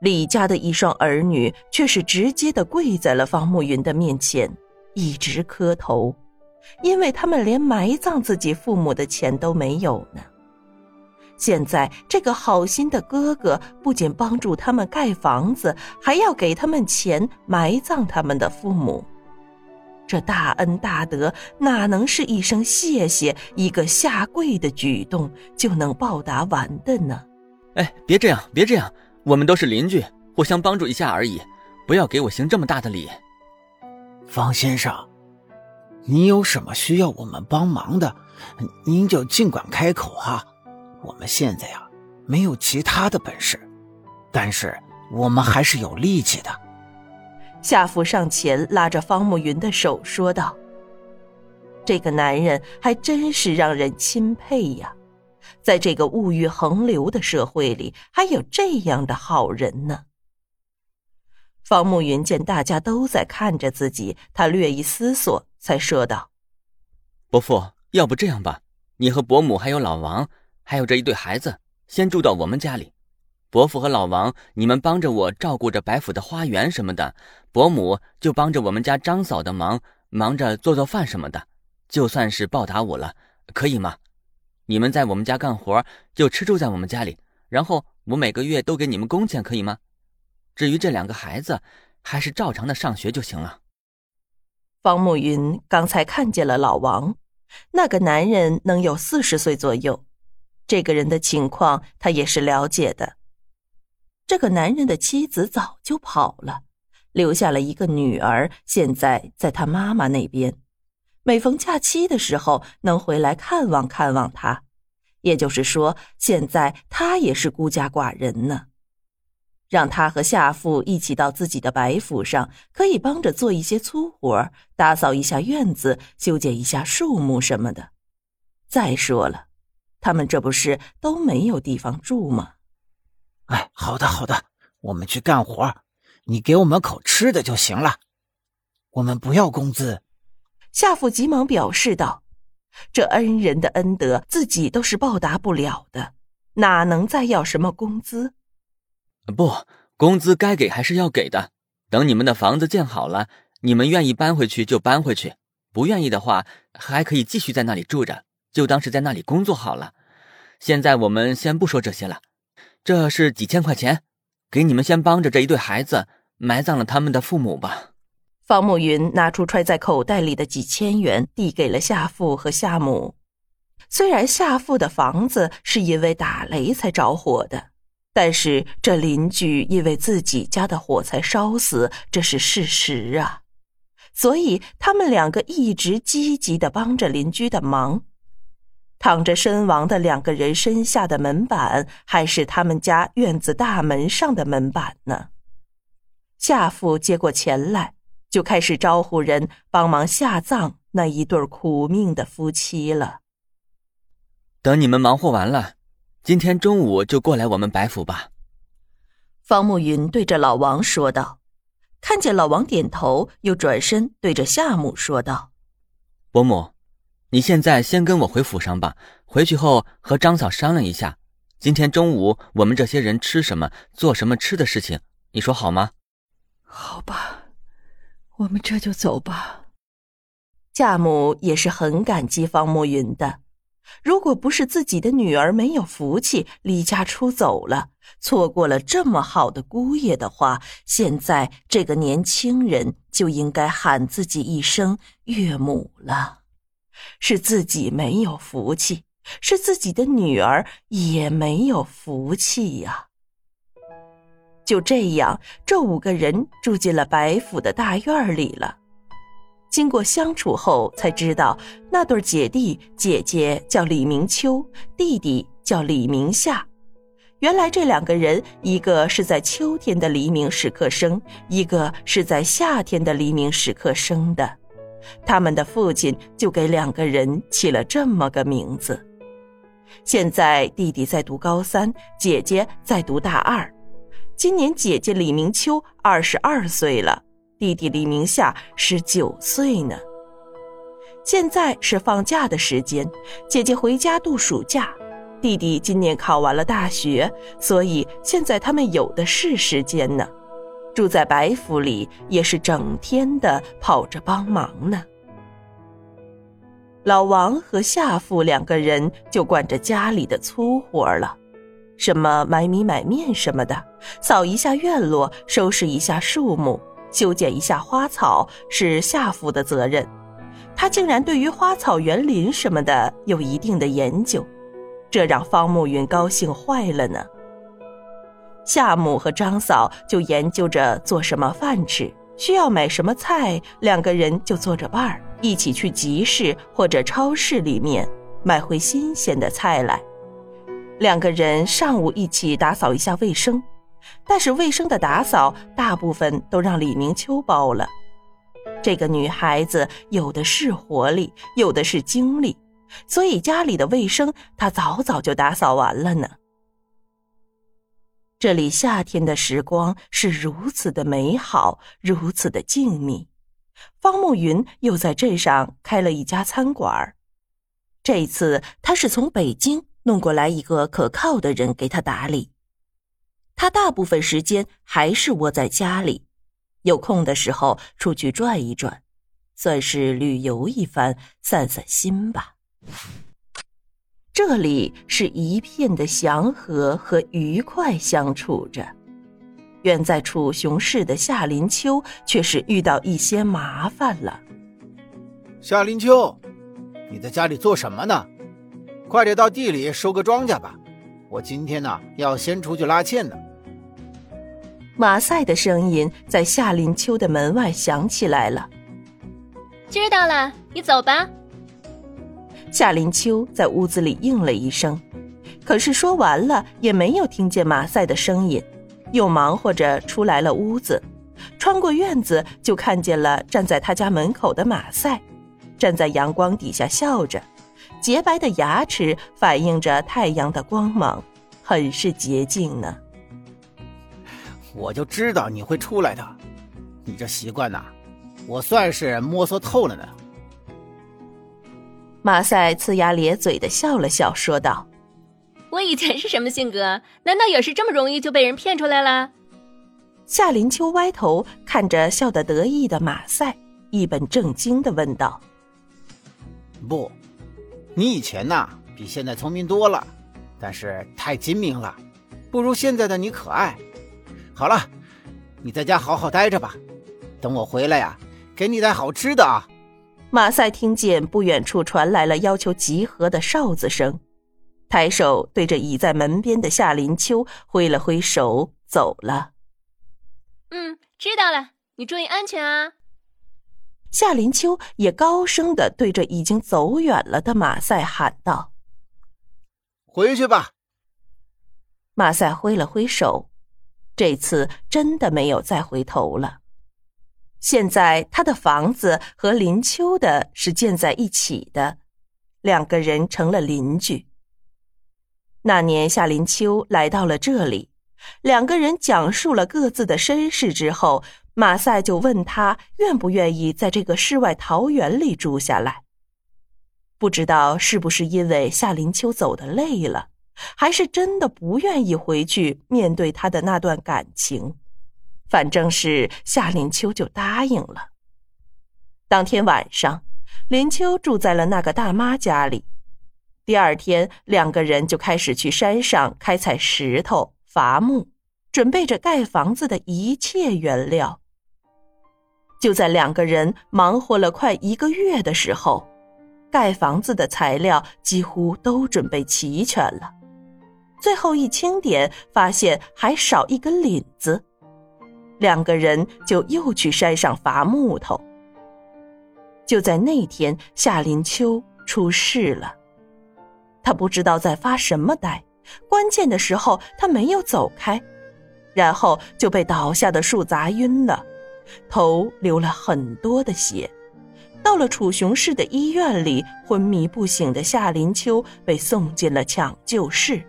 李家的一双儿女却是直接的跪在了方慕云的面前，一直磕头，因为他们连埋葬自己父母的钱都没有呢。现在这个好心的哥哥不仅帮助他们盖房子，还要给他们钱埋葬他们的父母。这大恩大德哪能是一声谢谢、一个下跪的举动就能报答完的呢？哎，别这样，别这样，我们都是邻居，互相帮助一下而已，不要给我行这么大的礼。方先生，你有什么需要我们帮忙的，您就尽管开口啊。我们现在呀，没有其他的本事，但是我们还是有力气的。夏福上前拉着方慕云的手说道：“这个男人还真是让人钦佩呀，在这个物欲横流的社会里，还有这样的好人呢。”方慕云见大家都在看着自己，他略一思索，才说道：“伯父，要不这样吧，你和伯母还有老王。”还有这一对孩子，先住到我们家里。伯父和老王，你们帮着我照顾着白府的花园什么的；伯母就帮着我们家张嫂的忙，忙着做做饭什么的。就算是报答我了，可以吗？你们在我们家干活，就吃住在我们家里，然后我每个月都给你们工钱，可以吗？至于这两个孩子，还是照常的上学就行了。方慕云刚才看见了老王，那个男人能有四十岁左右。这个人的情况，他也是了解的。这个男人的妻子早就跑了，留下了一个女儿，现在在他妈妈那边。每逢假期的时候，能回来看望看望他。也就是说，现在他也是孤家寡人呢。让他和夏父一起到自己的白府上，可以帮着做一些粗活，打扫一下院子，修剪一下树木什么的。再说了。他们这不是都没有地方住吗？哎，好的好的，我们去干活，你给我们口吃的就行了，我们不要工资。夏父急忙表示道：“这恩人的恩德，自己都是报答不了的，哪能再要什么工资？不，工资该给还是要给的。等你们的房子建好了，你们愿意搬回去就搬回去，不愿意的话，还可以继续在那里住着。”就当是在那里工作好了。现在我们先不说这些了，这是几千块钱，给你们先帮着这一对孩子埋葬了他们的父母吧。方慕云拿出揣在口袋里的几千元，递给了夏父和夏母。虽然夏父的房子是因为打雷才着火的，但是这邻居因为自己家的火才烧死，这是事实啊。所以他们两个一直积极的帮着邻居的忙。躺着身亡的两个人身下的门板，还是他们家院子大门上的门板呢。夏父接过钱来，就开始招呼人帮忙下葬那一对苦命的夫妻了。等你们忙活完了，今天中午就过来我们白府吧。方慕云对着老王说道。看见老王点头，又转身对着夏母说道：“伯母。”你现在先跟我回府上吧，回去后和张嫂商量一下，今天中午我们这些人吃什么，做什么吃的事情，你说好吗？好吧，我们这就走吧。夏母也是很感激方慕云的，如果不是自己的女儿没有福气离家出走了，错过了这么好的姑爷的话，现在这个年轻人就应该喊自己一声岳母了。是自己没有福气，是自己的女儿也没有福气呀。就这样，这五个人住进了白府的大院里了。经过相处后，才知道那对姐弟，姐姐叫李明秋，弟弟叫李明夏。原来这两个人，一个是在秋天的黎明时刻生，一个是在夏天的黎明时刻生的。他们的父亲就给两个人起了这么个名字。现在弟弟在读高三，姐姐在读大二。今年姐姐李明秋二十二岁了，弟弟李明夏十九岁呢。现在是放假的时间，姐姐回家度暑假，弟弟今年考完了大学，所以现在他们有的是时间呢。住在白府里也是整天的跑着帮忙呢。老王和夏父两个人就管着家里的粗活了，什么买米买面什么的，扫一下院落，收拾一下树木，修剪一下花草，是夏父的责任。他竟然对于花草园林什么的有一定的研究。这让方慕云高兴坏了呢。夏母和张嫂就研究着做什么饭吃，需要买什么菜，两个人就做着伴儿，一起去集市或者超市里面买回新鲜的菜来。两个人上午一起打扫一下卫生，但是卫生的打扫大部分都让李明秋包了。这个女孩子有的是活力，有的是精力。所以家里的卫生，她早早就打扫完了呢。这里夏天的时光是如此的美好，如此的静谧。方慕云又在镇上开了一家餐馆这次他是从北京弄过来一个可靠的人给他打理。他大部分时间还是窝在家里，有空的时候出去转一转，算是旅游一番，散散心吧。这里是一片的祥和和愉快相处着，远在楚雄市的夏林秋却是遇到一些麻烦了。夏林秋，你在家里做什么呢？快点到地里收个庄稼吧，我今天呢要先出去拉纤呢。马赛的声音在夏林秋的门外响起来了。知道了，你走吧。夏林秋在屋子里应了一声，可是说完了也没有听见马赛的声音，又忙活着出来了屋子，穿过院子就看见了站在他家门口的马赛，站在阳光底下笑着，洁白的牙齿反映着太阳的光芒，很是洁净呢。我就知道你会出来的，你这习惯呐，我算是摸索透了呢。马赛呲牙咧嘴的笑了笑，说道：“我以前是什么性格？难道也是这么容易就被人骗出来了？”夏林秋歪头看着笑得得意的马赛，一本正经的问道：“不，你以前呐比现在聪明多了，但是太精明了，不如现在的你可爱。好了，你在家好好待着吧，等我回来呀，给你带好吃的啊。”马赛听见不远处传来了要求集合的哨子声，抬手对着倚在门边的夏林秋挥了挥手，走了。嗯，知道了，你注意安全啊。夏林秋也高声的对着已经走远了的马赛喊道：“回去吧。”马赛挥了挥手，这次真的没有再回头了。现在他的房子和林秋的是建在一起的，两个人成了邻居。那年夏林秋来到了这里，两个人讲述了各自的身世之后，马赛就问他愿不愿意在这个世外桃源里住下来。不知道是不是因为夏林秋走的累了，还是真的不愿意回去面对他的那段感情。反正是夏林秋就答应了。当天晚上，林秋住在了那个大妈家里。第二天，两个人就开始去山上开采石头、伐木，准备着盖房子的一切原料。就在两个人忙活了快一个月的时候，盖房子的材料几乎都准备齐全了。最后一清点，发现还少一根领子。两个人就又去山上伐木头。就在那天，夏林秋出事了。他不知道在发什么呆，关键的时候他没有走开，然后就被倒下的树砸晕了，头流了很多的血。到了楚雄市的医院里，昏迷不醒的夏林秋被送进了抢救室。